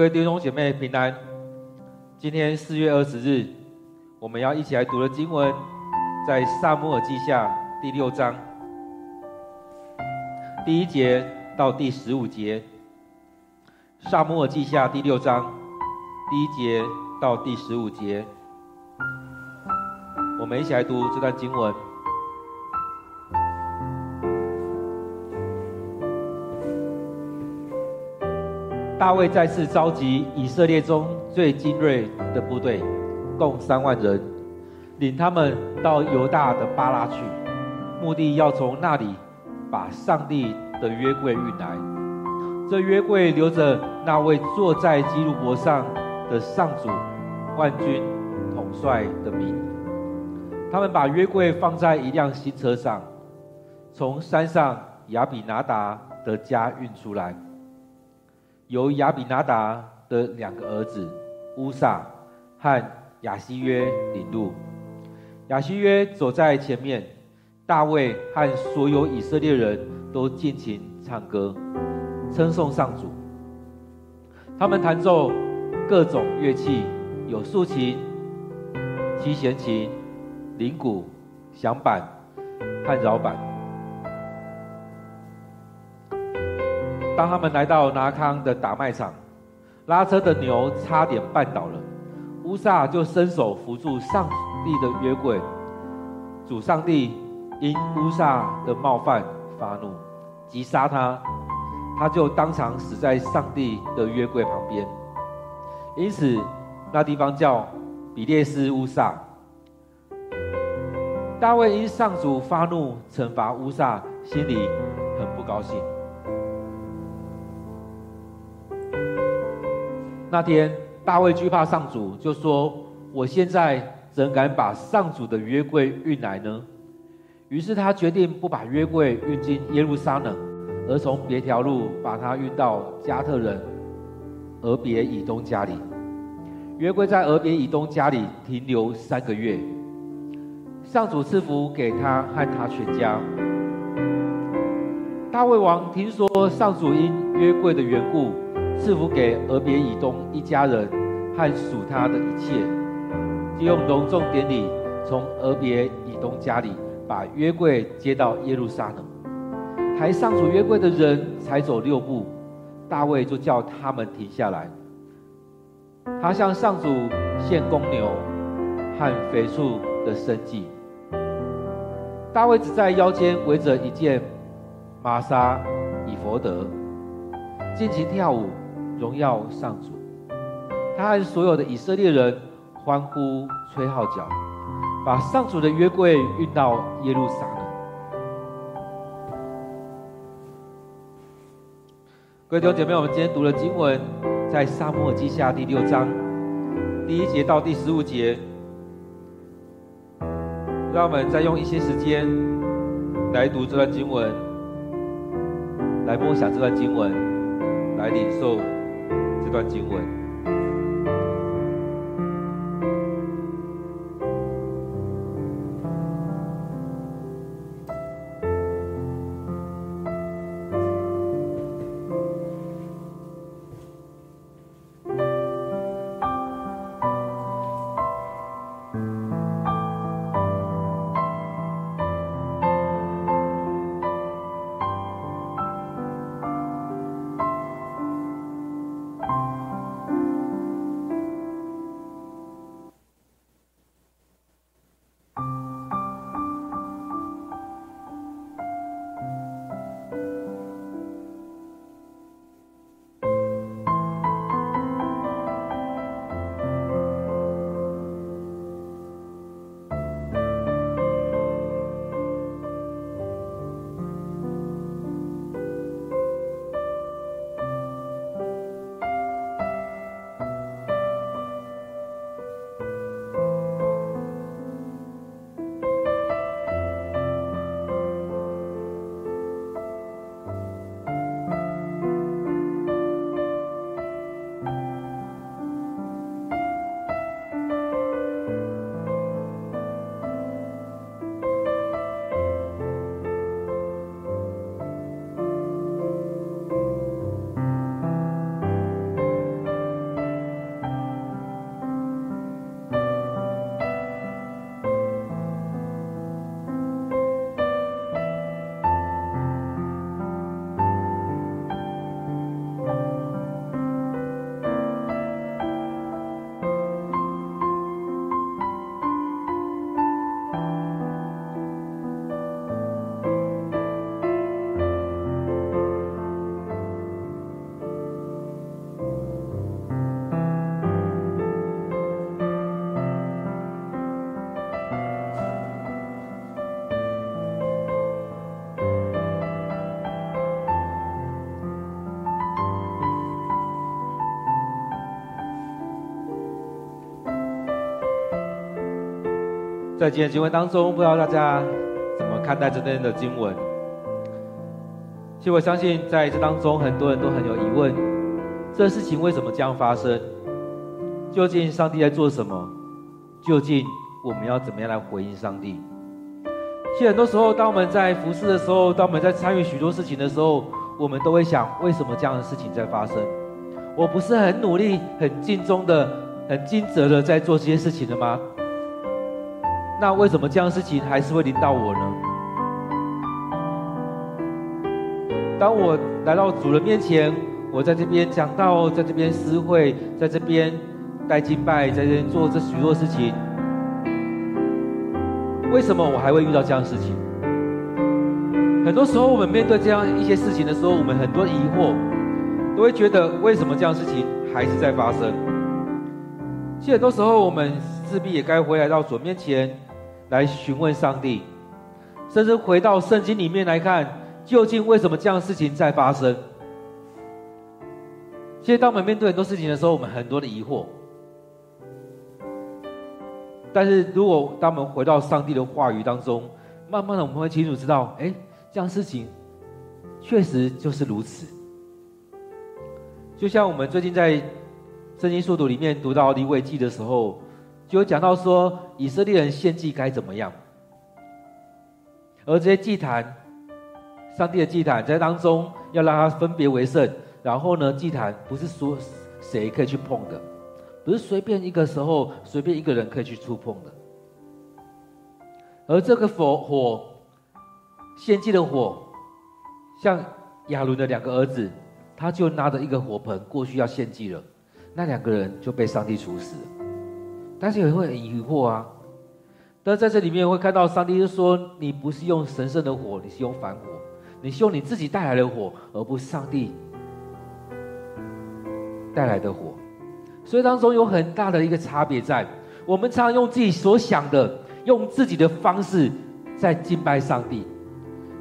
各位弟兄姐妹平安。今天四月二十日，我们要一起来读的经文，在撒母耳记下第六章第一节到第十五节。撒母耳记下第六章第一节到第十五节，我们一起来读这段经文。大卫再次召集以色列中最精锐的部队，共三万人，领他们到犹大的巴拉去，目的要从那里把上帝的约柜运来。这约柜留着那位坐在基路伯上的上主万军统帅的名。他们把约柜放在一辆新车上，从山上亚比拿达的家运出来。由亚比拿达的两个儿子乌撒和亚希约领路，亚希约走在前面，大卫和所有以色列人都尽情唱歌，称颂上主。他们弹奏各种乐器，有竖琴、七弦琴、铃鼓、响板和饶板。当他们来到拿康的打麦场，拉车的牛差点绊倒了，乌撒就伸手扶住上帝的约柜。主上帝因乌撒的冒犯发怒，击杀他，他就当场死在上帝的约柜旁边。因此，那地方叫比列斯乌撒。大卫因上主发怒惩罚乌撒，心里很不高兴。那天，大卫惧怕上主，就说：“我现在怎敢把上主的约柜运来呢？”于是他决定不把约柜运进耶路撒冷，而从别条路把它运到加特人俄别以东家里。约柜在俄别以东家里停留三个月。上主赐福给他和他全家。大卫王听说上主因约柜的缘故。赐福给俄别以东一家人和属他的一切，就用隆重典礼从俄别以东家里把约柜接到耶路撒冷。抬上主约柜的人才走六步，大卫就叫他们停下来。他向上主献公牛和肥畜的生祭。大卫只在腰间围着一件玛莎以弗得，尽情跳舞。荣耀上主，他和所有的以色列人欢呼吹号角，把上主的约柜运到耶路撒冷。各位弟兄姐妹，我们今天读的经文在撒母耳记下第六章第一节到第十五节。让我们再用一些时间来读这段经文，来默想这段经文，来领受。这段经文。在今天经文当中，不知道大家怎么看待这边的经文？其实我相信，在这当中，很多人都很有疑问：这事情为什么这样发生？究竟上帝在做什么？究竟我们要怎么样来回应上帝？其实很多时候，当我们在服侍的时候，当我们在参与许多事情的时候，我们都会想：为什么这样的事情在发生？我不是很努力、很尽忠的、很尽责的在做这些事情的吗？那为什么这样的事情还是会临到我呢？当我来到主人面前，我在这边讲道，在这边私会，在这边带敬拜，在这边做这许多事情，为什么我还会遇到这样的事情？很多时候，我们面对这样一些事情的时候，我们很多疑惑，都会觉得为什么这样事情还是在发生？其实很多时候，我们势必也该回来到主面前来询问上帝，甚至回到圣经里面来看。究竟为什么这样的事情在发生？其实，当我们面对很多事情的时候，我们很多的疑惑。但是如果当我们回到上帝的话语当中，慢慢的我们会清楚知道，哎，这样的事情确实就是如此。就像我们最近在圣经速读里面读到利未记的时候，就有讲到说，以色列人献祭该怎么样，而这些祭坛。上帝的祭坛在当中要让它分别为圣，然后呢，祭坛不是说谁可以去碰的，不是随便一个时候随便一个人可以去触碰的。而这个火火献祭的火，像亚伦的两个儿子，他就拿着一个火盆过去要献祭了，那两个人就被上帝处死了。但是有人会很疑惑啊，但在这里面会看到上帝就说：“你不是用神圣的火，你是用凡火。”你是用你自己带来的火，而不是上帝带来的火，所以当中有很大的一个差别在。我们常常用自己所想的，用自己的方式在敬拜上帝。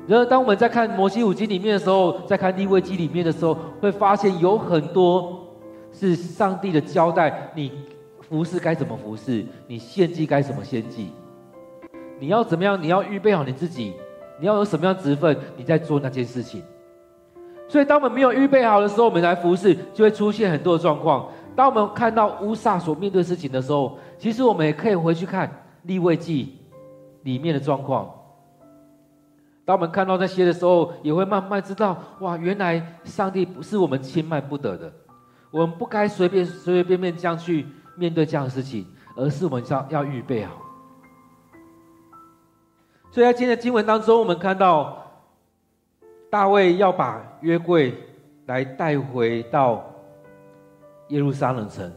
然而，当我们在看摩西五经里面的时候，在看利未记里面的时候，会发现有很多是上帝的交代：你服侍该怎么服侍，你献祭该怎么献祭，你要怎么样？你要预备好你自己。你要有什么样职分，你在做那件事情。所以，当我们没有预备好的时候，我们来服侍，就会出现很多的状况。当我们看到乌撒所面对事情的时候，其实我们也可以回去看利未记里面的状况。当我们看到那些的时候，也会慢慢知道，哇，原来上帝不是我们轻慢不得的，我们不该随便随随便便这样去面对这样的事情，而是我们要要预备好。所以在今天的经文当中，我们看到大卫要把约柜来带回到耶路撒冷城。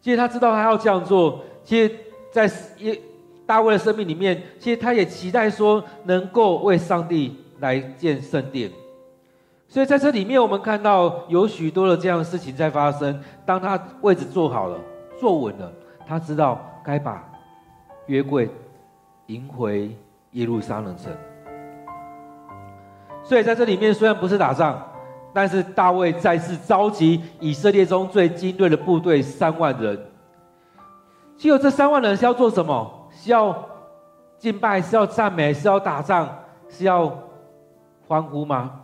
其实他知道他要这样做，其实，在耶大卫的生命里面，其实他也期待说能够为上帝来建圣殿。所以在这里面，我们看到有许多的这样的事情在发生。当他位置坐好了、坐稳了，他知道该把约柜。迎回耶路撒冷城，所以在这里面虽然不是打仗，但是大卫再次召集以色列中最精锐的部队三万人。只有这三万人是要做什么？是要敬拜？是要赞美？是要打仗？是要欢呼吗？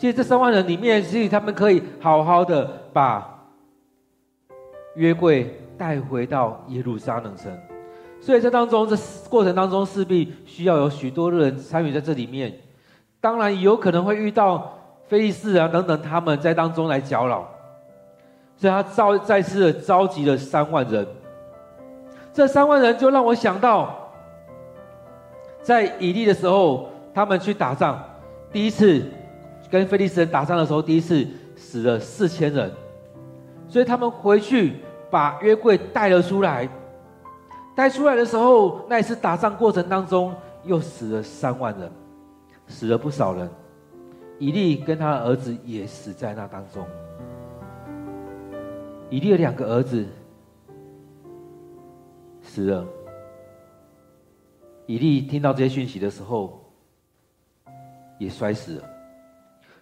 其实这三万人里面，其实他们可以好好的把约柜带回到耶路撒冷城。所以，这当中，这过程当中势必需要有许多的人参与在这里面。当然，有可能会遇到非利士啊等等，他们在当中来搅扰。所以他召再次的召集了三万人。这三万人就让我想到，在以利的时候，他们去打仗，第一次跟菲利斯人打仗的时候，第一次死了四千人。所以他们回去把约柜带了出来。带出来的时候，那一次打仗过程当中，又死了三万人，死了不少人。以利跟他的儿子也死在那当中。以利的两个儿子死了。以利听到这些讯息的时候，也摔死了。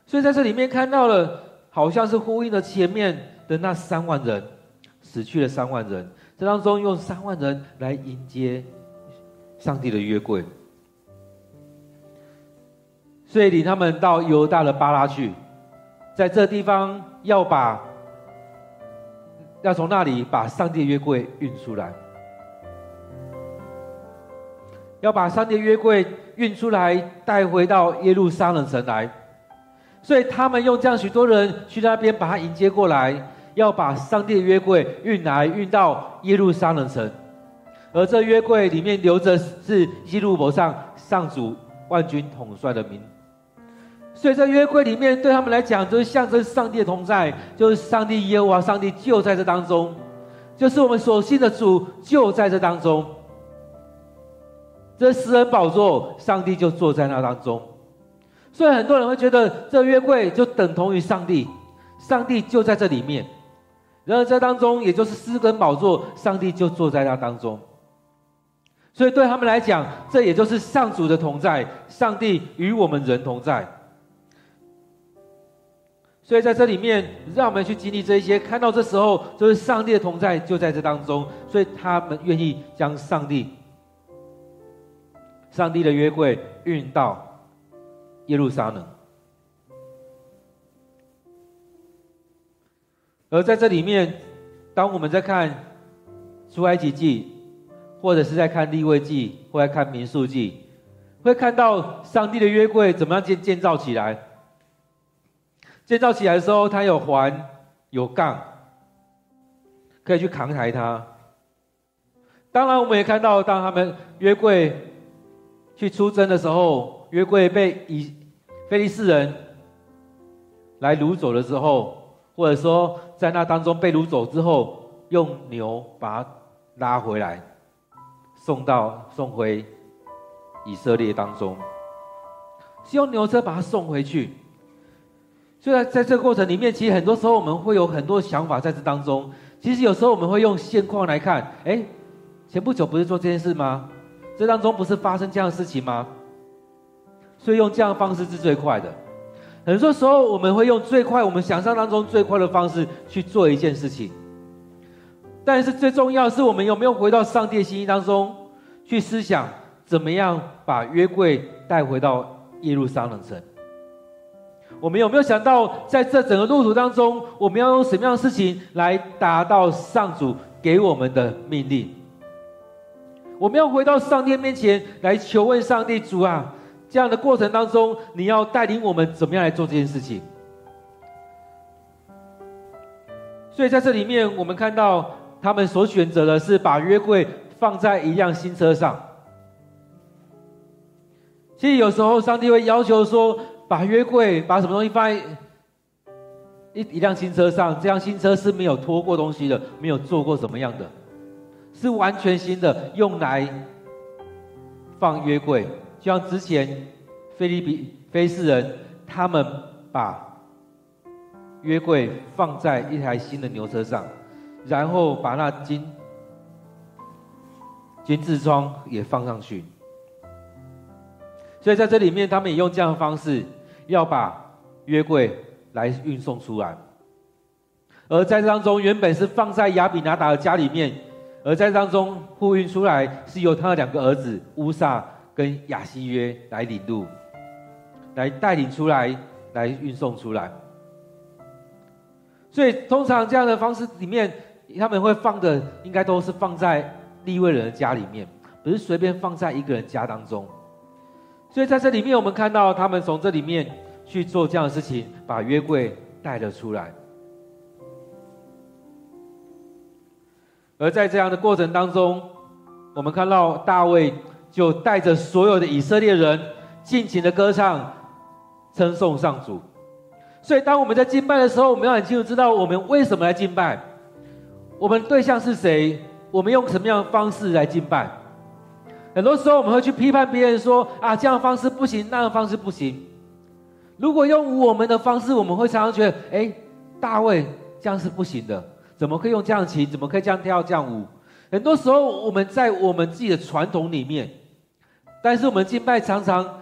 所以在这里面看到了，好像是呼应了前面的那三万人，死去了三万人。这当中用三万人来迎接上帝的约柜，所以领他们到犹大的巴拉去，在这地方要把要从那里把上帝的约柜运出来，要把上帝的约柜运出来带回到耶路撒冷城来，所以他们用这样许多人去那边把他迎接过来。要把上帝的约柜运来运到耶路撒冷城，而这约柜里面留着是耶路伯上上主万军统帅的名，所以这约柜里面对他们来讲就是象征上帝的同在，就是上帝耶和华上帝就在这当中，就是我们所信的主就在这当中，这施恩宝座上帝就坐在那当中，所以很多人会觉得这约柜就等同于上帝，上帝就在这里面。然而，在当中，也就是施恩宝座，上帝就坐在那当中。所以，对他们来讲，这也就是上主的同在，上帝与我们人同在。所以，在这里面，让我们去经历这一些，看到这时候，就是上帝的同在就在这当中。所以，他们愿意将上帝、上帝的约柜运到耶路撒冷。而在这里面，当我们在看出埃及记，或者是在看利未记，或者看民数记，会看到上帝的约柜怎么样建建造起来。建造起来的时候，它有环有杠，可以去扛抬它。当然，我们也看到，当他们约柜去出征的时候，约柜被以菲利士人来掳走了之后。或者说，在那当中被掳走之后，用牛把它拉回来，送到送回以色列当中，是用牛车把它送回去。所以在这个过程里面，其实很多时候我们会有很多想法在这当中。其实有时候我们会用现况来看，哎，前不久不是做这件事吗？这当中不是发生这样的事情吗？所以用这样的方式是最快的。很多时候，我们会用最快、我们想象当中最快的方式去做一件事情，但是最重要是，我们有没有回到上帝心意当中去思想，怎么样把约柜带回到耶路撒冷城？我们有没有想到，在这整个路途当中，我们要用什么样的事情来达到上主给我们的命令？我们要回到上帝面前来求问上帝主啊！这样的过程当中，你要带领我们怎么样来做这件事情？所以在这里面，我们看到他们所选择的是把约柜放在一辆新车上。其实有时候上帝会要求说，把约柜把什么东西放在一一辆新车上，这辆新车是没有拖过东西的，没有做过什么样的，是完全新的，用来放约柜。像之前，菲利比菲斯人，他们把约柜放在一台新的牛车上，然后把那金金痔疮也放上去。所以在这里面，他们也用这样的方式，要把约柜来运送出来。而在当中，原本是放在亚比拿达的家里面，而在当中护运出来，是由他的两个儿子乌撒。跟亚西约来领路，来带领出来，来运送出来。所以通常这样的方式里面，他们会放的应该都是放在利未人的家里面，不是随便放在一个人家当中。所以在这里面，我们看到他们从这里面去做这样的事情，把约柜带了出来。而在这样的过程当中，我们看到大卫。就带着所有的以色列人尽情的歌唱，称颂上主。所以，当我们在敬拜的时候，我们要很清楚知道我们为什么来敬拜，我们对象是谁，我们用什么样的方式来敬拜。很多时候，我们会去批判别人说：“啊，这样方式不行，那样方式不行。”如果用我们的方式，我们会常常觉得：“哎，大卫这样是不行的，怎么可以用这样琴？怎么可以这样跳这样舞？”很多时候，我们在我们自己的传统里面。但是我们敬拜常常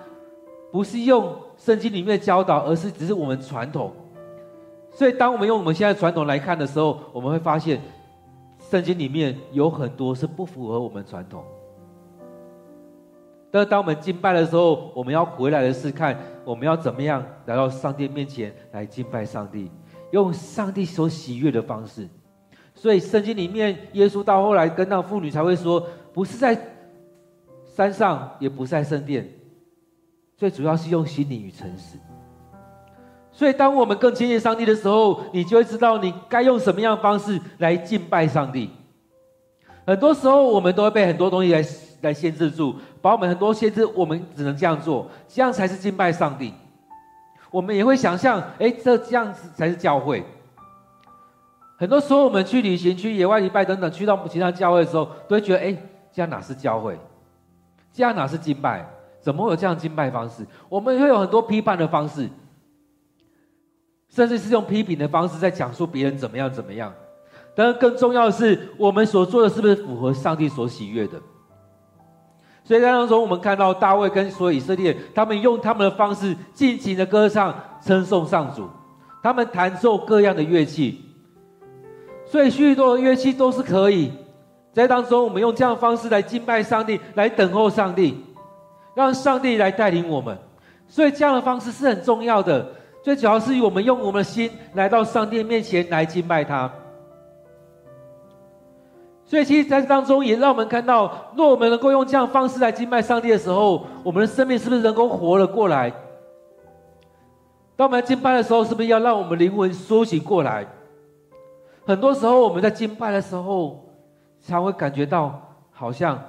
不是用圣经里面的教导，而是只是我们传统。所以当我们用我们现在传统来看的时候，我们会发现圣经里面有很多是不符合我们传统。但当我们敬拜的时候，我们要回来的是看我们要怎么样来到上帝面前来敬拜上帝，用上帝所喜悦的方式。所以圣经里面，耶稣到后来跟那妇女才会说，不是在山上，也不是在圣殿，最主要是用心灵与诚实。所以，当我们更亲近上帝的时候，你就会知道你该用什么样的方式来敬拜上帝。很多时候，我们都会被很多东西来来限制住，把我们很多限制，我们只能这样做，这样才是敬拜上帝。我们也会想象，哎，这这样子才是教会。很多时候，我们去旅行、去野外礼拜等等，去到其他教会的时候，都会觉得，哎，这样哪是教会？这样哪是敬拜？怎么会有这样敬拜方式？我们会有很多批判的方式。甚至是用批评的方式在讲述别人怎么样怎么样，但是更重要的是，我们所做的是不是符合上帝所喜悦的？所以在当中，我们看到大卫跟所有以色列，他们用他们的方式尽情的歌唱、称颂上主，他们弹奏各样的乐器，所以许多的乐器都是可以。在当中，我们用这样的方式来敬拜上帝，来等候上帝，让上帝来带领我们。所以这样的方式是很重要的。最主要是我们用我们的心来到上帝面前来敬拜他，所以其实在当中也让我们看到，若我们能够用这样方式来敬拜上帝的时候，我们的生命是不是能够活了过来？当我们敬拜的时候，是不是要让我们灵魂苏醒过来？很多时候我们在敬拜的时候，才会感觉到好像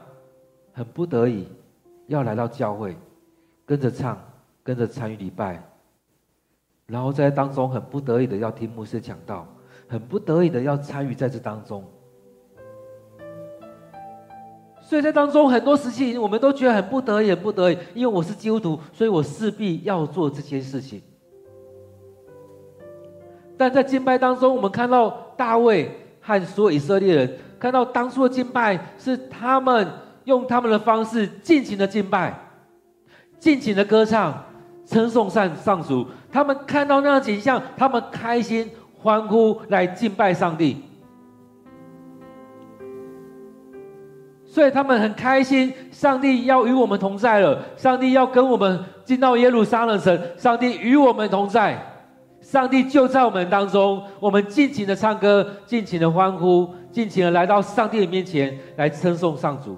很不得已要来到教会，跟着唱，跟着参与礼拜。然后在当中很不得已的要听牧师讲道，很不得已的要参与在这当中。所以在当中很多时期，我们都觉得很不得已，很不得已，因为我是基督徒，所以我势必要做这些事情。但在敬拜当中，我们看到大卫和所有以色列人，看到当初的敬拜是他们用他们的方式尽情的敬拜，尽情的歌唱。称颂上上主，他们看到那样景象，他们开心欢呼来敬拜上帝，所以他们很开心，上帝要与我们同在了，上帝要跟我们进到耶路撒冷城，上帝与我们同在，上帝就在我们当中，我们尽情的唱歌，尽情的欢呼，尽情的来到上帝的面前来称颂上主。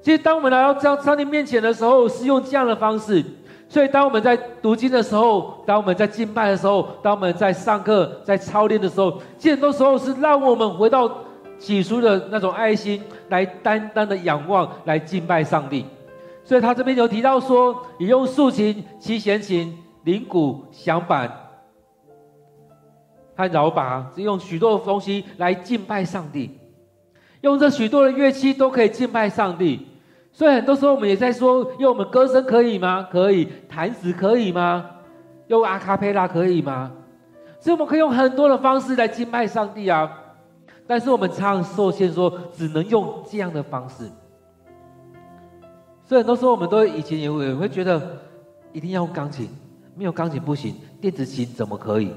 其实，当我们来到这样上帝面前的时候，是用这样的方式。所以，当我们在读经的时候，当我们在敬拜的时候，当我们在上课、在操练的时候，其实很多时候是让我们回到起初的那种爱心，来单单的仰望，来敬拜上帝。所以他这边有提到说，你用竖琴、七弦琴、铃鼓、响板和驴鈸，是用许多的东西来敬拜上帝。用这许多的乐器都可以敬拜上帝。所以很多时候我们也在说，用我们歌声可以吗？可以，弹指可以吗？用阿卡贝拉可以吗？所以我们可以用很多的方式来敬拜上帝啊。但是我们常常受限说，只能用这样的方式。所以很多时候我们都以前也会会觉得，一定要用钢琴，没有钢琴不行。电子琴怎么可以？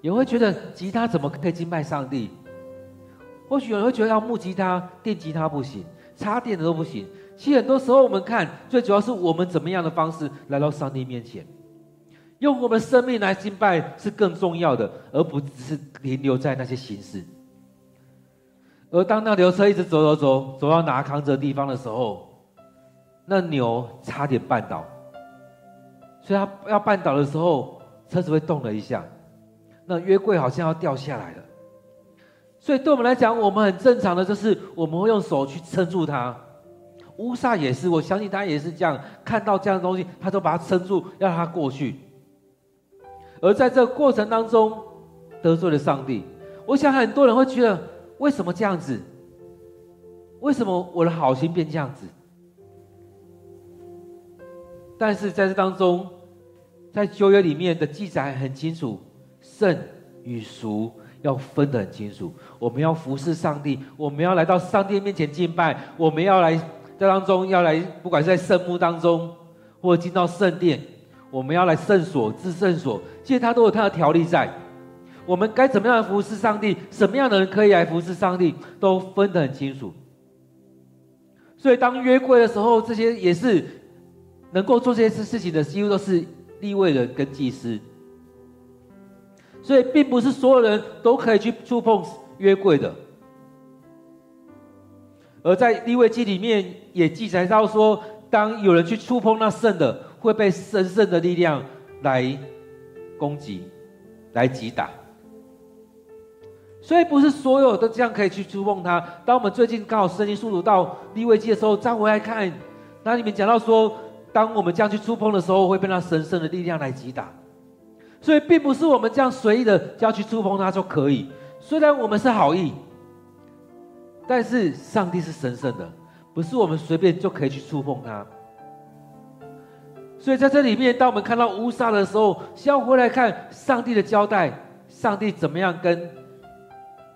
也会觉得吉他怎么可以敬拜上帝？或许有人会觉得要木吉他、电吉他不行。插电的都不行。其实很多时候，我们看最主要是我们怎么样的方式来到上帝面前，用我们生命来敬拜是更重要的，而不只是停留在那些形式。而当那牛车一直走走走走到拿扛着的地方的时候，那牛差点绊倒，所以它要绊倒的时候，车子会动了一下，那约柜好像要掉下来了。所以对我们来讲，我们很正常的就是我们会用手去撑住它。乌撒也是，我相信他也是这样，看到这样的东西，他都把它撑住，要让它过去。而在这个过程当中，得罪了上帝。我想很多人会觉得，为什么这样子？为什么我的好心变这样子？但是在这当中，在旧约里面的记载很清楚，圣与俗。要分得很清楚，我们要服侍上帝，我们要来到上帝面前敬拜，我们要来在当中要来，不管是在圣幕当中，或进到圣殿，我们要来圣所至圣所，其实它都有它的条例在。我们该怎么样服侍上帝，什么样的人可以来服侍上帝，都分得很清楚。所以当约柜的时候，这些也是能够做这些事事情的，几乎都是立位人跟祭司。所以并不是所有人都可以去触碰约柜的。而在利未记里面也记载到说，当有人去触碰那圣的，会被神圣的力量来攻击、来击打。所以不是所有都这样可以去触碰它。当我们最近刚好圣经速读到利未记的时候，再回来看，那里面讲到说，当我们这样去触碰的时候，会被那神圣的力量来击打。所以并不是我们这样随意的就要去触碰它就可以。虽然我们是好意。但是上帝是神圣的，不是我们随便就可以去触碰它。所以在这里面，当我们看到乌撒的时候，先要回来看上帝的交代，上帝怎么样跟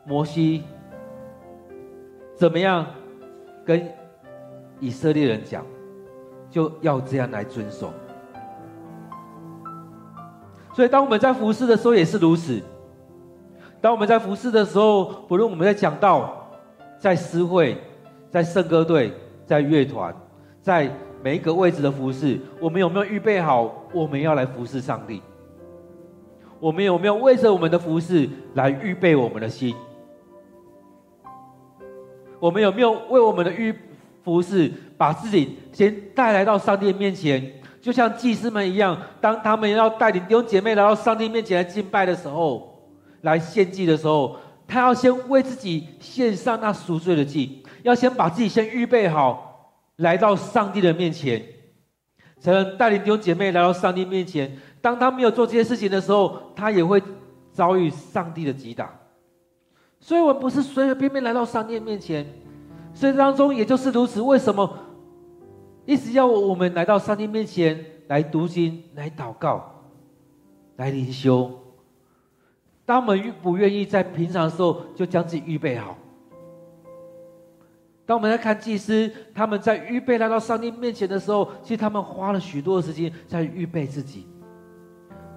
摩西，怎么样跟以色列人讲，就要这样来遵守。所以当我们在服侍的时候也是如此。当我们在服侍的时候，不论我们在讲道。在诗会，在圣歌队，在乐团，在每一个位置的服侍，我们有没有预备好？我们要来服侍上帝。我们有没有为着我们的服侍来预备我们的心？我们有没有为我们的预服侍，把自己先带来到上帝面前？就像祭司们一样，当他们要带领弟兄姐妹来到上帝面前来敬拜的时候，来献祭的时候。他要先为自己献上那赎罪的祭，要先把自己先预备好，来到上帝的面前，才能带领弟兄姐妹来到上帝面前。当他没有做这些事情的时候，他也会遭遇上帝的击打。所以，我们不是随随便便来到上帝面前。所以当中也就是如此。为什么一直要我们来到上帝面前来读经、来祷告、来灵修？当我们愿不愿意在平常的时候就将自己预备好？当我们在看祭司，他们在预备来到上帝面前的时候，其实他们花了许多的时间在预备自己。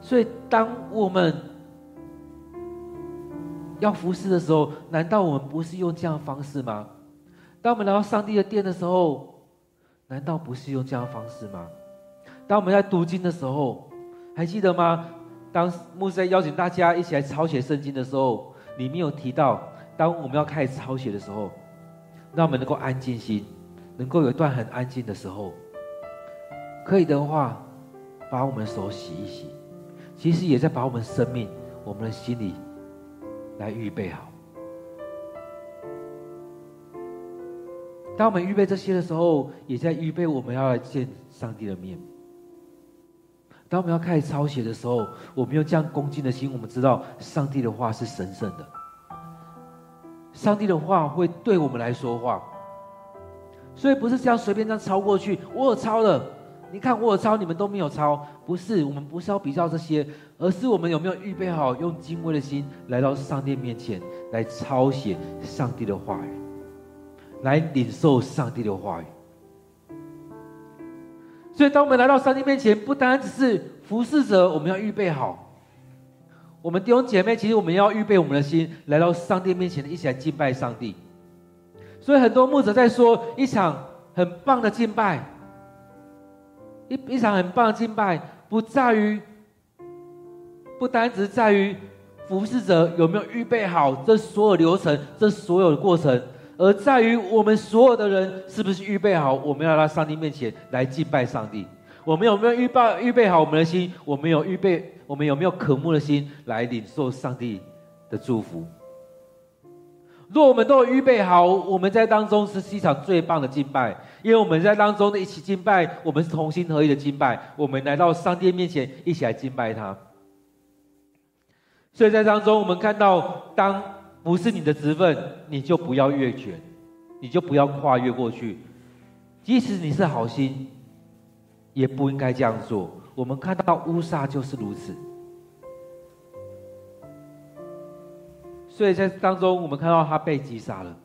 所以，当我们要服侍的时候，难道我们不是用这样的方式吗？当我们来到上帝的殿的时候，难道不是用这样的方式吗？当我们在读经的时候，还记得吗？当牧师在邀请大家一起来抄写圣经的时候，里面有提到，当我们要开始抄写的时候，让我们能够安静心，能够有一段很安静的时候，可以的话，把我们的手洗一洗，其实也在把我们生命、我们的心理来预备好。当我们预备这些的时候，也在预备我们要来见上帝的面。当我们要开始抄写的时候，我们用这样恭敬的心，我们知道上帝的话是神圣的。上帝的话会对我们来说话，所以不是这样随便这样抄过去。我有抄了，你看我有抄，你们都没有抄。不是，我们不是要比较这些，而是我们有没有预备好，用敬畏的心来到上帝面前来抄写上帝的话语，来领受上帝的话语。所以，当我们来到上帝面前，不单只是服侍者，我们要预备好。我们弟兄姐妹，其实我们要预备我们的心，来到上帝面前，一起来敬拜上帝。所以，很多牧者在说，一场很棒的敬拜，一一场很棒的敬拜，不在于，不单只是在于服侍者有没有预备好这所有流程，这所有的过程。而在于我们所有的人是不是预备好，我们要来上帝面前来敬拜上帝？我们有没有预备预备好我们的心？我们有预备，我们有没有渴慕的心来领受上帝的祝福？若我们都预备好，我们在当中是一场最棒的敬拜，因为我们在当中的一起敬拜，我们是同心合意的敬拜，我们来到上帝面前一起来敬拜他。所以在当中，我们看到当。不是你的职分，你就不要越权，你就不要跨越过去。即使你是好心，也不应该这样做。我们看到乌撒就是如此。所以在当中，我们看到他被击杀了，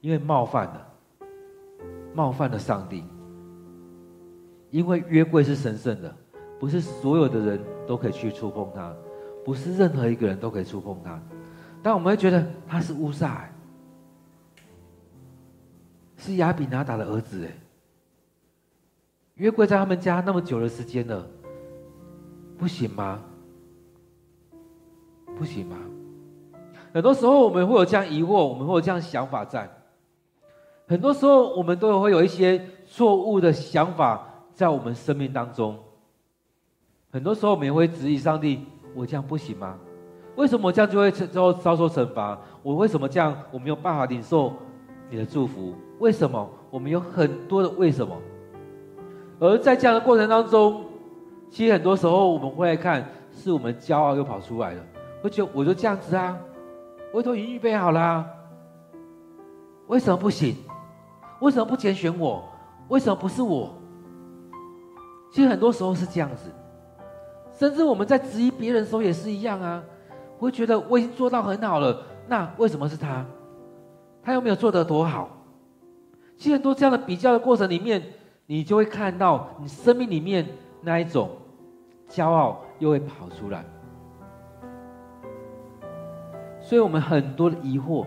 因为冒犯了，冒犯了上帝。因为约柜是神圣的，不是所有的人都可以去触碰它。不是任何一个人都可以触碰它，但我们会觉得他是乌撒，是亚比拿达的儿子，哎，约柜在他们家那么久的时间了，不行吗？不行吗？很多时候我们会有这样疑惑，我们会有这样想法在。很多时候我们都会有一些错误的想法在我们生命当中。很多时候我们也会质疑上帝：我这样不行吗？为什么这样就会遭遭受惩罚？我为什么这样我没有办法领受你的祝福？为什么？我们有很多的为什么。而在这样的过程当中，其实很多时候我们会来看，是我们骄傲又跑出来了，会觉得我就这样子啊。我都已经预备好了啊，为什么不行？为什么不拣选我？为什么不是我？其实很多时候是这样子，甚至我们在质疑别人的时候也是一样啊。会觉得我已经做到很好了，那为什么是他？他又没有做得多好？其实很多这样的比较的过程里面，你就会看到你生命里面那一种骄傲又会跑出来。所以我们很多的疑惑，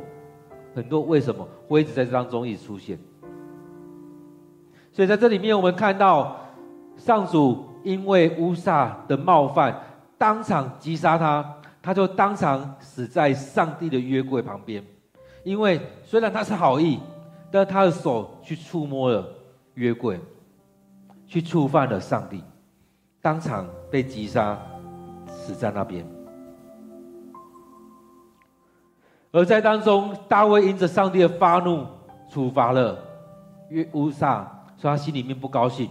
很多为什么会一直在这当中一直出现。所以在这里面，我们看到上主因为乌撒的冒犯，当场击杀他，他就当场死在上帝的约柜旁边。因为虽然他是好意，但他的手去触摸了约柜，去触犯了上帝，当场被击杀，死在那边。而在当中，大卫因着上帝的发怒，处罚了约乌撒，所以他心里面不高兴。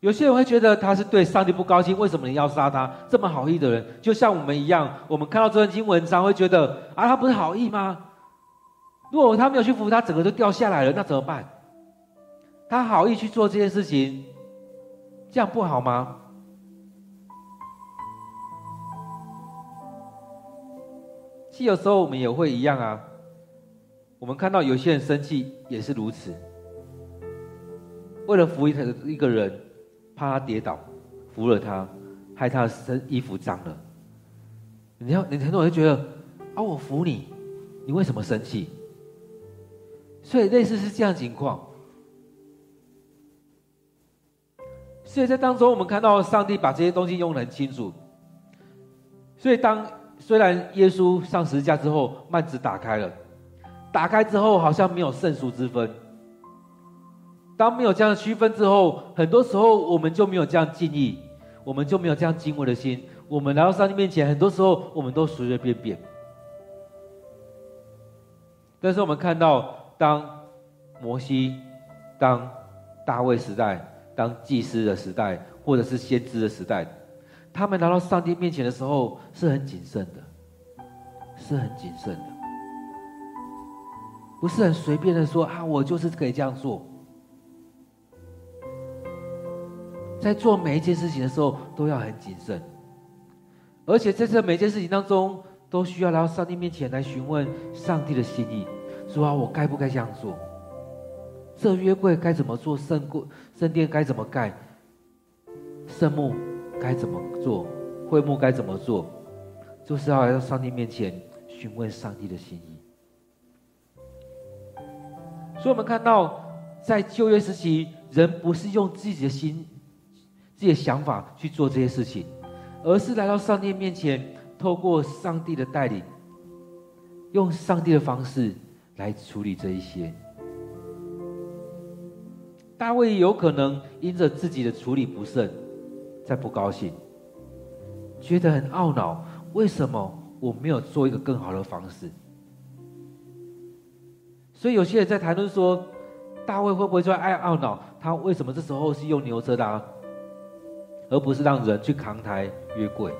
有些人会觉得他是对上帝不高兴，为什么你要杀他？这么好意的人，就像我们一样，我们看到这段经文，章会觉得啊，他不是好意吗？如果他没有去扶他，整个就掉下来了，那怎么办？他好意去做这件事情，这样不好吗？其实有时候我们也会一样啊，我们看到有些人生气也是如此，为了扶一个一个人，怕他跌倒，扶了他，害他身衣服脏了。你要你很多人会觉得啊，我扶你，你为什么生气？所以类似是这样情况。所以在当中，我们看到上帝把这些东西用得很清楚。所以当。虽然耶稣上十字架之后，幔子打开了，打开之后好像没有圣俗之分。当没有这样区分之后，很多时候我们就没有这样敬意，我们就没有这样敬畏的心。我们来到上帝面前，很多时候我们都随随便便。但是我们看到，当摩西、当大卫时代、当祭司的时代，或者是先知的时代。他们来到上帝面前的时候是很谨慎的，是很谨慎的，不是很随便的说啊，我就是可以这样做。在做每一件事情的时候都要很谨慎，而且在这每一件事情当中都需要来到上帝面前来询问上帝的心意，说啊，我该不该这样做？这约柜该怎么做？圣柜、圣殿该怎么盖？圣幕？该怎么做？会幕该怎么做？就是要来到上帝面前询问上帝的心意。所以，我们看到在旧约时期，人不是用自己的心、自己的想法去做这些事情，而是来到上帝面前，透过上帝的带领，用上帝的方式来处理这一些。大卫有可能因着自己的处理不慎。在不高兴，觉得很懊恼，为什么我没有做一个更好的方式？所以有些人在谈论说，大卫会不会说爱懊恼？他为什么这时候是用牛车的，而不是让人去扛抬约柜？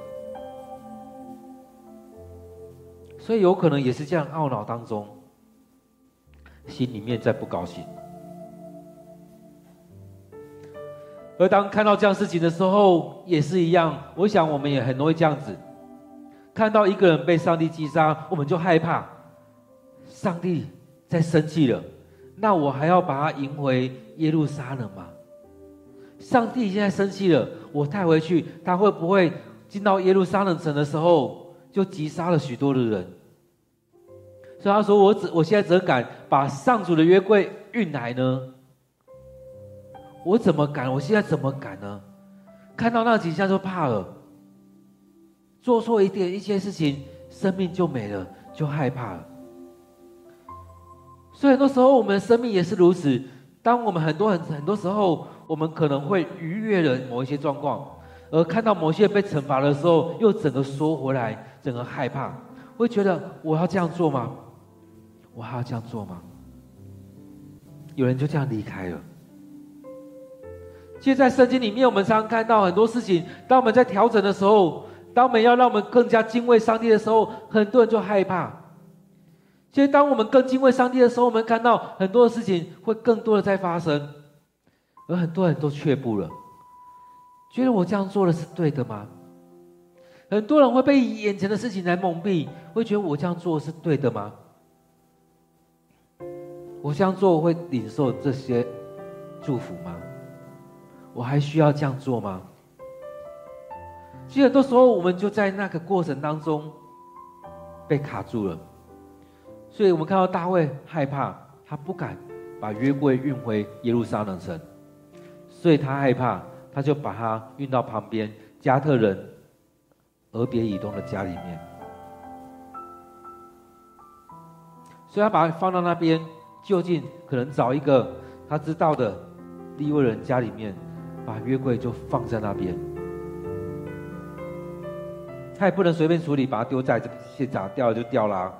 所以有可能也是这样懊恼当中，心里面在不高兴。而当看到这样事情的时候，也是一样。我想我们也很容易这样子，看到一个人被上帝击杀，我们就害怕，上帝在生气了，那我还要把他迎回耶路撒冷吗？上帝现在生气了，我带回去，他会不会进到耶路撒冷城的时候，就击杀了许多的人。所以他说：“我只我现在怎敢把上主的约柜运来呢？我怎么敢？我现在怎么敢呢？看到那景象就怕了，做错一点一些事情，生命就没了，就害怕了。所以很多时候，我们的生命也是如此。当我们很多很很多时候，我们可能会逾越了某一些状况，而看到某些被惩罚的时候，又整个缩回来，整个害怕，会觉得我要这样做吗？我还要这样做吗？有人就这样离开了。其实，在圣经里面，我们常常看到很多事情。当我们在调整的时候，当我们要让我们更加敬畏上帝的时候，很多人就害怕。其实，当我们更敬畏上帝的时候，我们看到很多的事情会更多的在发生，而很多人都却步了，觉得我这样做的是对的吗？很多人会被眼前的事情来蒙蔽，会觉得我这样做是对的吗？我这样做会领受这些祝福吗？我还需要这样做吗？其实很多时候，我们就在那个过程当中被卡住了。所以我们看到大卫害怕，他不敢把约柜运回耶路撒冷城，所以他害怕，他就把它运到旁边加特人俄别以东的家里面，所以他把它放到那边。就近可能找一个他知道的利未人家里面，把约柜就放在那边。他也不能随便处理，把它丢在这个现场，掉了就掉了。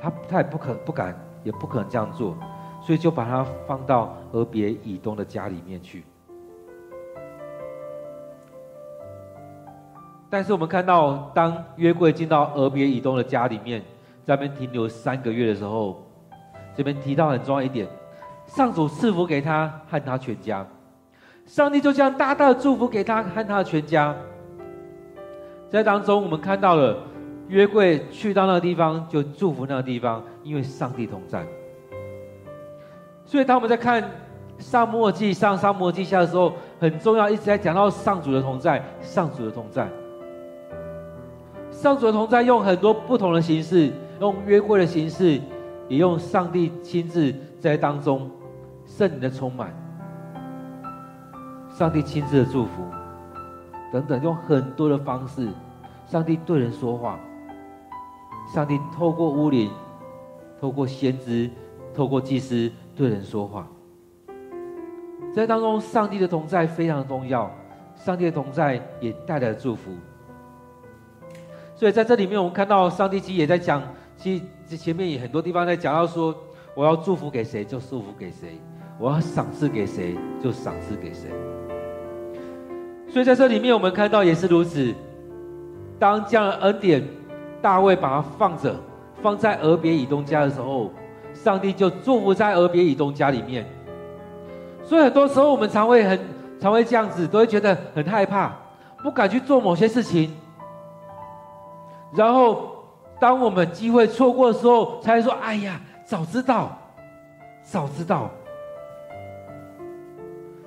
他他也不可不敢，也不可能这样做，所以就把它放到俄别以东的家里面去。但是我们看到，当约柜进到俄别以东的家里面，在那边停留三个月的时候。这边提到很重要一点，上主赐福给他和他全家，上帝就这样大大的祝福给他和他的全家。在当中，我们看到了约柜去到那个地方，就祝福那个地方，因为上帝同在。所以，当我们在看撒母耳记上、撒母耳记下的时候，很重要，一直在讲到上主的同在，上主的同在，上主的同在，用很多不同的形式，用约柜的形式。也用上帝亲自在当中，圣灵的充满，上帝亲自的祝福，等等，用很多的方式，上帝对人说话，上帝透过巫灵，透过先知，透过祭司对人说话，在当中，上帝的同在非常重要，上帝的同在也带来了祝福，所以在这里面，我们看到上帝其实也在讲。其实前面也很多地方在讲到说，我要祝福给谁就祝福给谁，我要赏赐给谁就赏赐给谁。所以在这里面我们看到也是如此。当这样的恩典，大卫把它放着，放在俄别以东家的时候，上帝就祝福在俄别以东家里面。所以很多时候我们常会很常会这样子，都会觉得很害怕，不敢去做某些事情，然后。当我们机会错过的时候，才说：“哎呀，早知道，早知道。”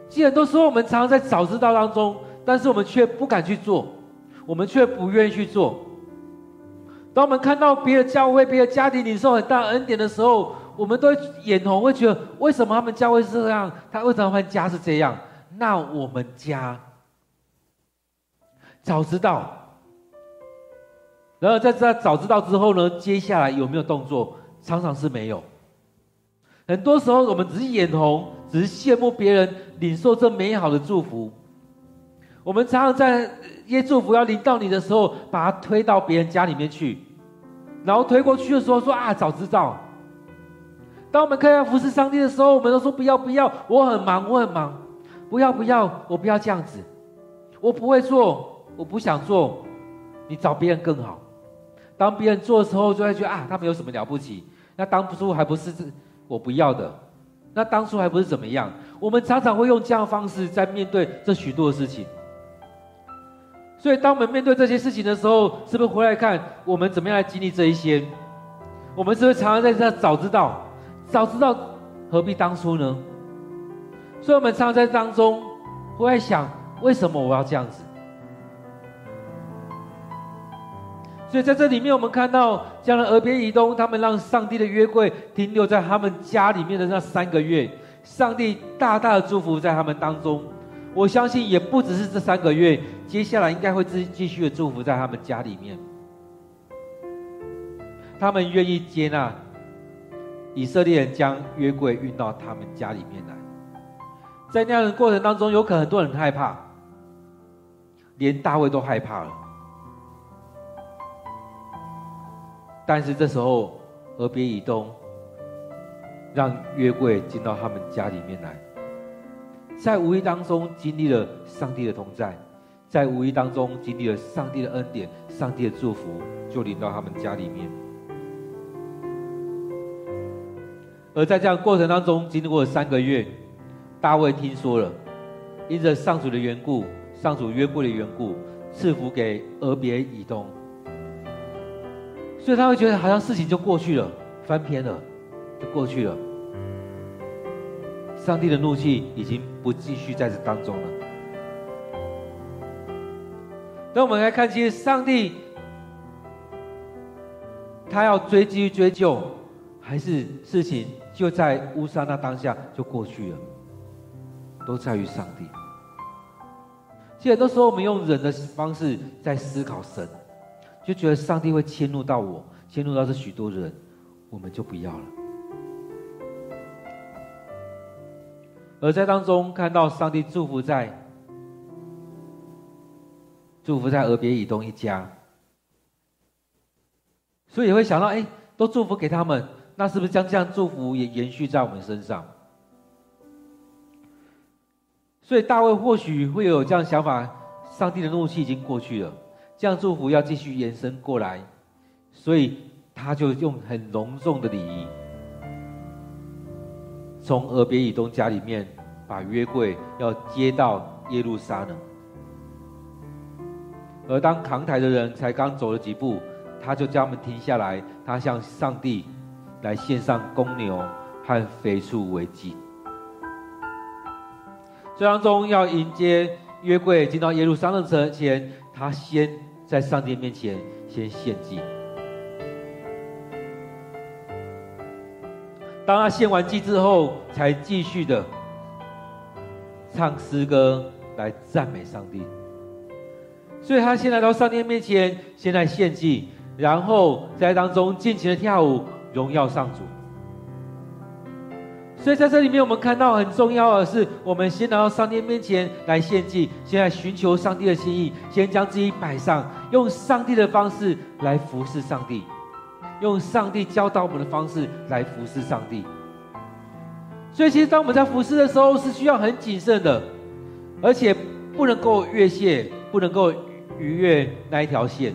其实很多时候我们常常在早知道当中，但是我们却不敢去做，我们却不愿意去做。当我们看到别的教会、别的家庭领受很大恩典的时候，我们都眼红，会觉得为什么他们教会是这样？他为什么他们家是这样？那我们家早知道。然后在这早知道之后呢，接下来有没有动作？常常是没有。很多时候我们只是眼红，只是羡慕别人领受这美好的祝福。我们常常在耶祝福要临到你的时候，把它推到别人家里面去，然后推过去的时候说啊，早知道。当我们看要服侍上帝的时候，我们都说不要不要，我很忙我很忙，不要不要，我不要这样子，我不会做，我不想做，你找别人更好。当别人做的时候，就会觉得啊，他们有什么了不起？那当初还不是我不要的，那当初还不是怎么样？我们常常会用这样的方式在面对这许多的事情。所以，当我们面对这些事情的时候，是不是回来看我们怎么样来经历这一些？我们是不是常常在这早知道，早知道何必当初呢？所以，我们常常在当中会在想：为什么我要这样子？所以在这里面，我们看到，将来俄别以东他们让上帝的约柜停留在他们家里面的那三个月，上帝大大的祝福在他们当中。我相信也不只是这三个月，接下来应该会继继续的祝福在他们家里面。他们愿意接纳以色列人将约柜运到他们家里面来，在那样的过程当中，有可能很多人害怕，连大卫都害怕了。但是这时候，俄别以东让约柜进到他们家里面来，在无意当中经历了上帝的同在，在无意当中经历了上帝的恩典、上帝的祝福，就临到他们家里面。而在这样过程当中，经历过三个月，大卫听说了，因着上主的缘故、上主约柜的缘故，赐福给俄别以东。所以他会觉得好像事情就过去了，翻篇了，就过去了。上帝的怒气已经不继续在这当中了。当我们来看，其实上帝他要追继续追究，还是事情就在乌撒那当下就过去了，都在于上帝。其实很多时候我们用人的方式在思考神。就觉得上帝会迁怒到我，迁怒到这许多人，我们就不要了。而在当中看到上帝祝福在，祝福在俄别以东一家，所以也会想到，哎，都祝福给他们，那是不是将这样祝福也延续在我们身上？所以大卫或许会有这样想法：上帝的怒气已经过去了。这样祝福要继续延伸过来，所以他就用很隆重的礼仪，从俄别以东家里面把约柜要接到耶路撒冷。而当扛台的人才刚走了几步，他就叫他们停下来，他向上帝来献上公牛和肥畜为祭。这当中要迎接约柜进到耶路撒冷城前，他先。在上帝面前先献祭。当他献完祭之后，才继续的唱诗歌来赞美上帝。所以他先来到上帝面前，先来献祭，然后在当中尽情的跳舞，荣耀上主。所以在这里面，我们看到很重要的是，我们先来到上帝面前来献祭，先来寻求上帝的心意，先将自己摆上，用上帝的方式来服侍上帝，用上帝教导我们的方式来服侍上帝。所以，其实当我们在服侍的时候，是需要很谨慎的，而且不能够越线，不能够逾越那一条线。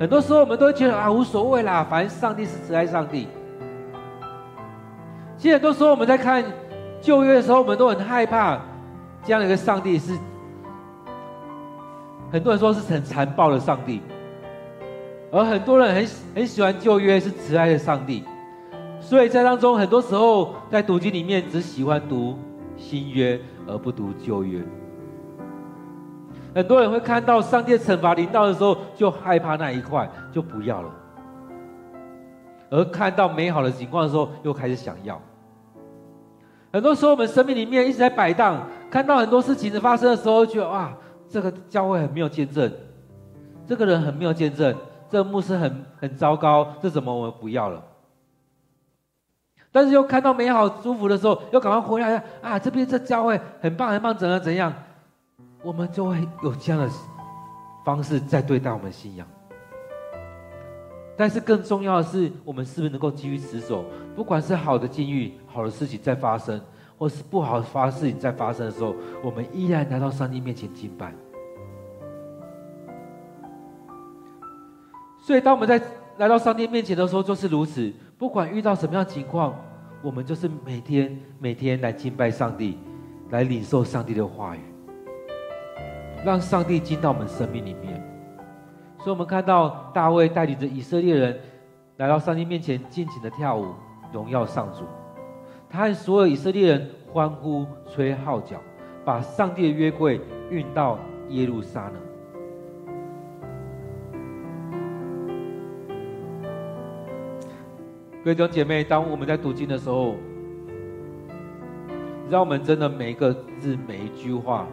很多时候，我们都觉得啊，无所谓啦，反正上帝是慈爱上帝。其实很多时候我们在看旧约的时候，我们都很害怕这样的一个上帝是，很多人说是很残暴的上帝，而很多人很很喜欢旧约是慈爱的上帝，所以在当中很多时候在读经里面只喜欢读新约而不读旧约，很多人会看到上帝的惩罚临到的时候就害怕那一块就不要了，而看到美好的情况的时候又开始想要。很多时候，我们生命里面一直在摆荡，看到很多事情的发生的时候，觉得哇，这个教会很没有见证，这个人很没有见证，这个牧师很很糟糕，这怎么我们不要了？但是又看到美好祝福的时候，又赶快回来啊！这边这教会很棒很棒，怎样怎样？我们就会有这样的方式在对待我们信仰。但是更重要的是，我们是不是能够继续持守？不管是好的境遇、好的事情在发生，或是不好的发事情在发生的时候，我们依然来到上帝面前敬拜。所以，当我们在来到上帝面前的时候，就是如此。不管遇到什么样情况，我们就是每天每天来敬拜上帝，来领受上帝的话语，让上帝进到我们生命里面。所以我们看到大卫带领着以色列人来到上帝面前，尽情的跳舞，荣耀上主。他和所有以色列人欢呼、吹号角，把上帝的约柜运到耶路撒冷。各位弟兄姐妹，当我们在读经的时候，让我们真的每一个字、每一句话，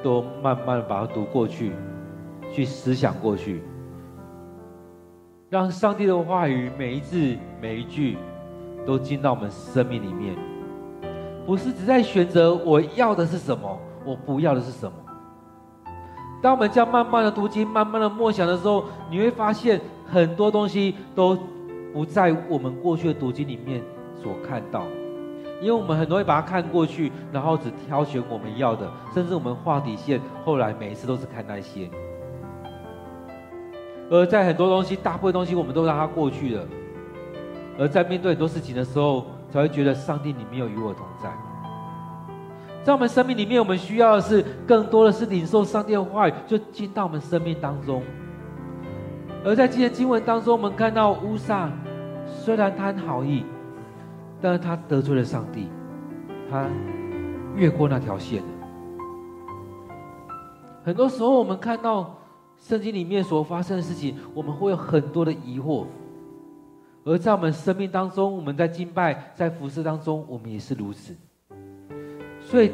都慢慢把它读过去。去思想过去，让上帝的话语每一字、每一句，都进到我们生命里面，不是只在选择我要的是什么，我不要的是什么。当我们这样慢慢的读经、慢慢的默想的时候，你会发现很多东西都。不在我们过去的读经里面所看到，因为我们很多会把它看过去，然后只挑选我们要的，甚至我们画底线，后来每一次都是看那些。而在很多东西，大部分东西我们都让它过去了，而在面对很多事情的时候，才会觉得上帝你没有与我同在。在我们生命里面，我们需要的是更多的是领受上帝的话语，就进到我们生命当中。而在今天经文当中，我们看到乌撒，虽然他很好意，但是他得罪了上帝，他越过那条线了。很多时候，我们看到圣经里面所发生的事情，我们会有很多的疑惑。而在我们生命当中，我们在敬拜、在服侍当中，我们也是如此。所以，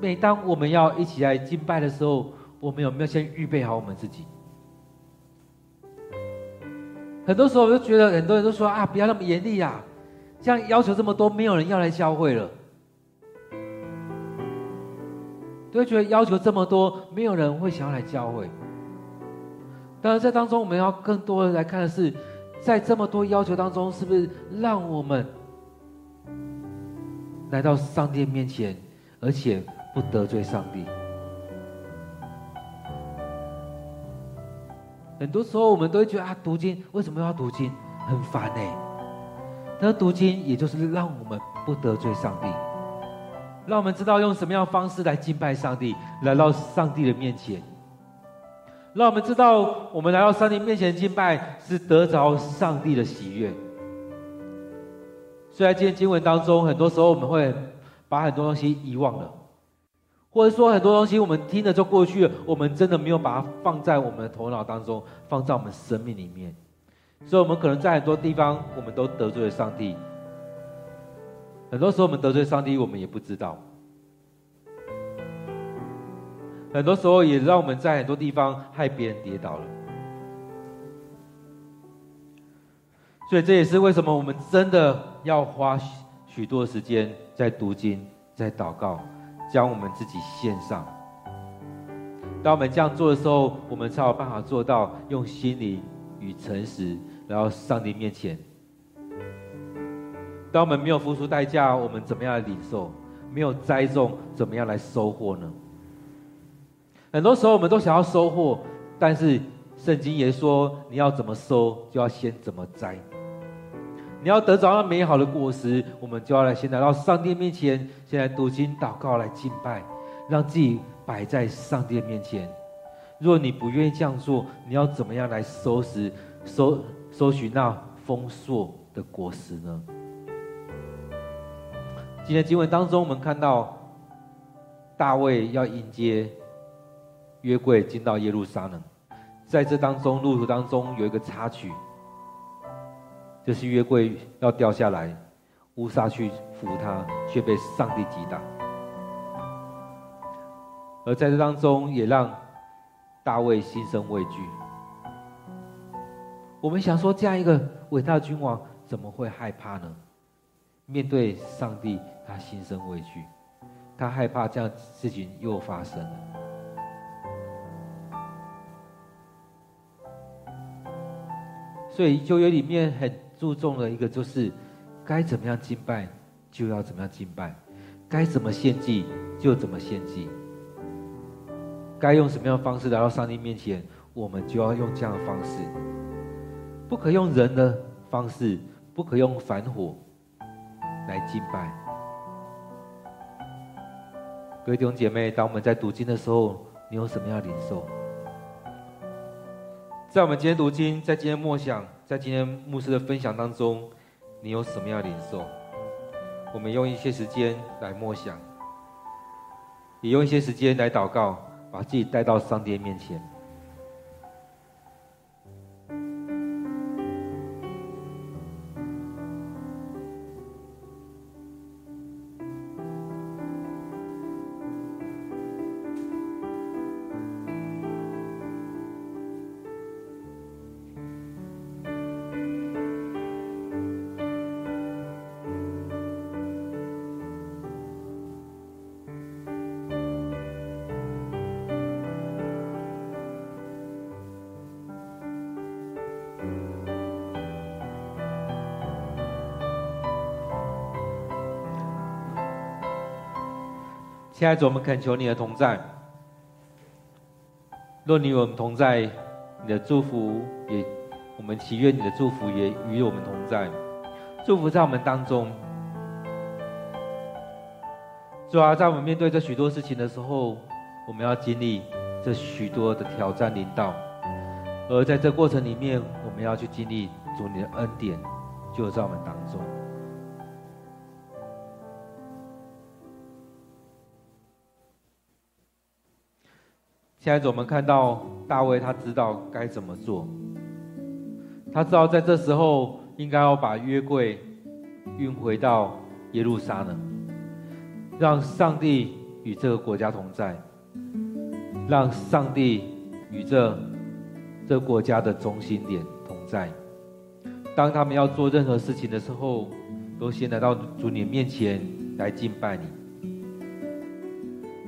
每当我们要一起来敬拜的时候，我们有没有先预备好我们自己？很多时候我就觉得，很多人都说啊，不要那么严厉啊，这样要求这么多，没有人要来教会了。都会觉得要求这么多，没有人会想要来教会。当然，在当中我们要更多的来看的是，在这么多要求当中，是不是让我们来到上帝面前，而且不得罪上帝？很多时候，我们都会觉得啊，读经为什么要读经？很烦呢。但是读经，也就是让我们不得罪上帝，让我们知道用什么样的方式来敬拜上帝，来到上帝的面前。让我们知道，我们来到上帝面前敬拜，是得着上帝的喜悦。虽然今天经文当中，很多时候我们会把很多东西遗忘了。或者说很多东西我们听了就过去了，我们真的没有把它放在我们的头脑当中，放在我们生命里面，所以我们可能在很多地方我们都得罪了上帝。很多时候我们得罪上帝，我们也不知道。很多时候也让我们在很多地方害别人跌倒了。所以这也是为什么我们真的要花许多时间在读经，在祷告。将我们自己献上。当我们这样做的时候，我们才有办法做到用心灵与诚实来到上帝面前。当我们没有付出代价，我们怎么样来领受？没有栽种，怎么样来收获呢？很多时候我们都想要收获，但是圣经也说，你要怎么收，就要先怎么摘。你要得着那美好的果实，我们就要来先来到上帝面前，先来读经祷告来敬拜，让自己摆在上帝面前。若你不愿意这样做，你要怎么样来收拾、收收取那丰硕的果实呢？今天经文当中，我们看到大卫要迎接约柜进到耶路撒冷，在这当中路途当中有一个插曲。就是约柜要掉下来，乌撒去扶他，却被上帝击打。而在这当中，也让大卫心生畏惧。我们想说，这样一个伟大的君王，怎么会害怕呢？面对上帝，他心生畏惧，他害怕这样事情又发生了。所以旧约里面很。注重的一个就是，该怎么样敬拜就要怎么样敬拜，该怎么献祭就怎么献祭，该用什么样的方式来到上帝面前，我们就要用这样的方式，不可用人的方式，不可用凡火来敬拜。各位弟兄姐妹，当我们在读经的时候，你有什么样的领受？在我们今天读经，在今天默想。在今天牧师的分享当中，你有什么样的领受？我们用一些时间来默想，也用一些时间来祷告，把自己带到上帝面前。亲爱的，我们恳求你的同在。若你与我们同在，你的祝福也，我们祈愿你的祝福也与我们同在，祝福在我们当中。主啊，在我们面对这许多事情的时候，我们要经历这许多的挑战领导，而在这过程里面，我们要去经历主你的恩典，就在我们当中。现在我们看到大卫，他知道该怎么做。他知道在这时候应该要把约柜运回到耶路撒冷，让上帝与这个国家同在，让上帝与这这国家的中心点同在。当他们要做任何事情的时候，都先来到主你面前来敬拜你。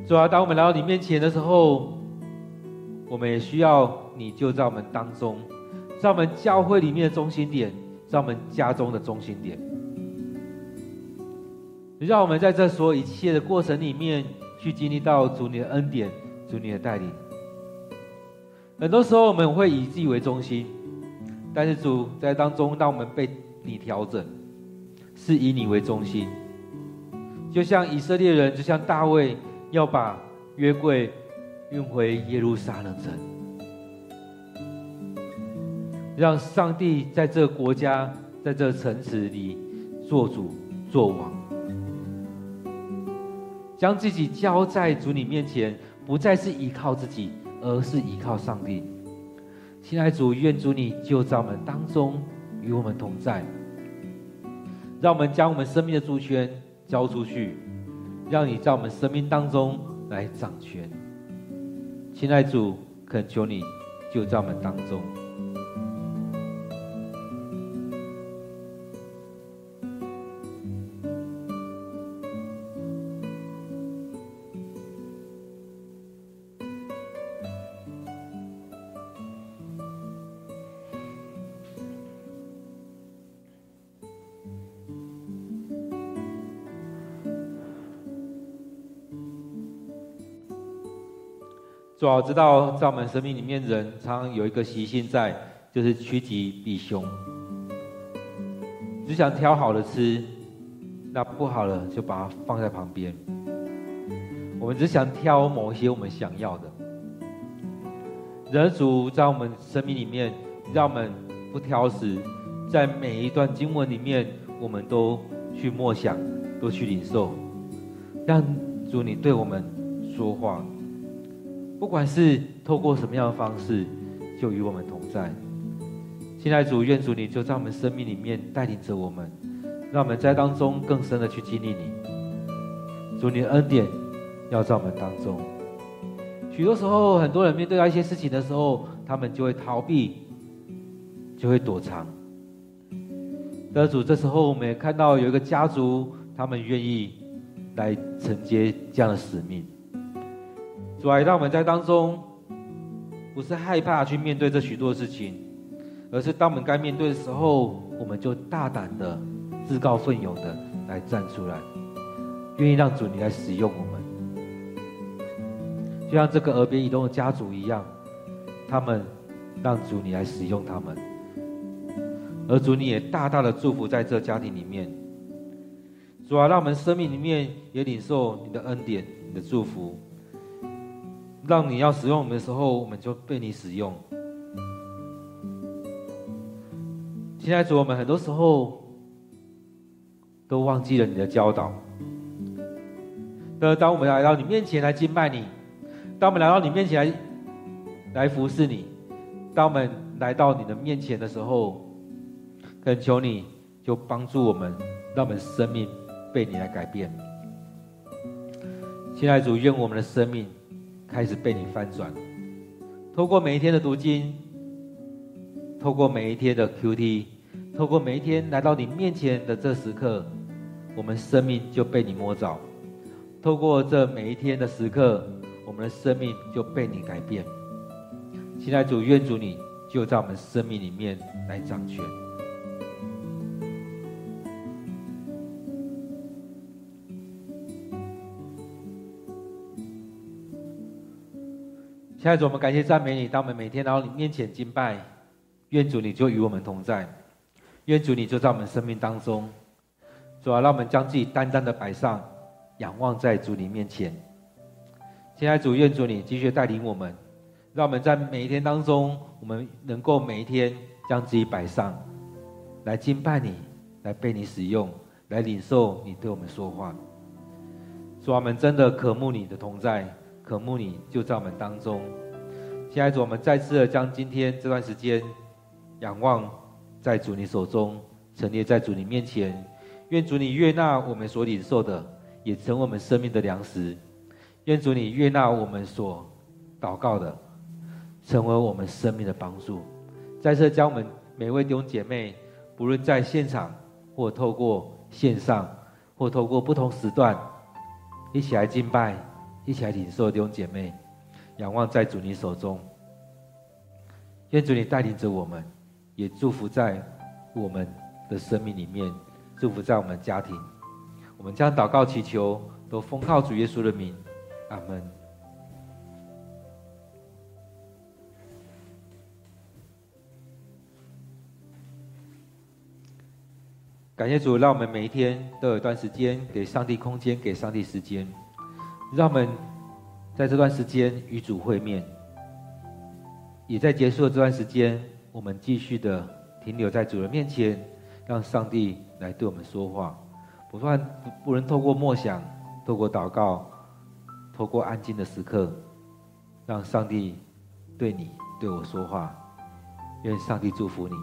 主啊，当我们来到你面前的时候，我们也需要你就在我们当中，在我们教会里面的中心点，在我们家中的中心点，让我们在这所有一切的过程里面，去经历到主你的恩典，主你的带领。很多时候我们会以自己为中心，但是主在当中，让我们被你调整，是以你为中心。就像以色列人，就像大卫要把约柜。运回耶路撒冷城，让上帝在这个国家，在这个城池里做主做王，将自己交在主你面前，不再是依靠自己，而是依靠上帝。亲爱主，愿主你就在我们当中与我们同在，让我们将我们生命的主权交出去，让你在我们生命当中来掌权。亲爱的主，恳求你就在我们当中。主要知道，在我们生命里面，人常常有一个习性在，就是趋吉避凶，只想挑好的吃，那不好的就把它放在旁边。我们只想挑某些我们想要的。人主在我们生命里面，让我们不挑食，在每一段经文里面，我们都去默想，都去领受，让主你对我们说话。不管是透过什么样的方式，就与我们同在。亲爱的主，愿主你就在我们生命里面带领着我们，让我们在当中更深的去经历你。主，你的恩典要在我们当中。许多时候，很多人面对到一些事情的时候，他们就会逃避，就会躲藏。但主，这时候我们也看到有一个家族，他们愿意来承接这样的使命。主啊，让我们在当中，不是害怕去面对这许多事情，而是当我们该面对的时候，我们就大胆的、自告奋勇的来站出来，愿意让主你来使用我们。就像这个耳边移动的家族一样，他们让主你来使用他们，而主你也大大的祝福在这家庭里面。主啊，让我们生命里面也领受你的恩典、你的祝福。让你要使用我们的时候，我们就被你使用。亲爱的主，我们很多时候都忘记了你的教导。那当我们来到你面前来敬拜你，当我们来到你面前来来服侍你，当我们来到你的面前的时候，恳求你就帮助我们，让我们生命被你来改变。亲爱的主，愿我们的生命。开始被你翻转，透过每一天的读经，透过每一天的 QT，透过每一天来到你面前的这时刻，我们生命就被你摸着。透过这每一天的时刻，我们的生命就被你改变。现在主，愿主你就在我们生命里面来掌权。亲爱的主，我们感谢赞美你，当我们每天来到你面前敬拜，愿主你就与我们同在，愿主你就在我们生命当中，主啊，让我们将自己单单的摆上，仰望在主你面前。亲爱的主，愿主你继续带领我们，让我们在每一天当中，我们能够每一天将自己摆上，来敬拜你，来被你使用，来领受你对我们说话。主啊，我们真的渴慕你的同在。渴慕你就在我们当中，亲爱的主，我们再次的将今天这段时间仰望在主你手中，陈列在主你面前，愿主你悦纳我们所领受的，也成为我们生命的粮食。愿主你悦纳我们所祷告的，成为我们生命的帮助。再次将我们每位弟兄姐妹，不论在现场或透过线上，或透过不同时段，一起来敬拜。一起来领受弟兄姐妹，仰望在主你手中。愿主你带领着我们，也祝福在我们的生命里面，祝福在我们家庭。我们将祷告祈求，都奉靠主耶稣的名，阿门。感谢主，让我们每一天都有一段时间给上帝空间，给上帝时间。让我们在这段时间与主会面，也在结束的这段时间，我们继续的停留在主人面前，让上帝来对我们说话。不断不能透过默想，透过祷告，透过安静的时刻，让上帝对你对我说话。愿上帝祝福你。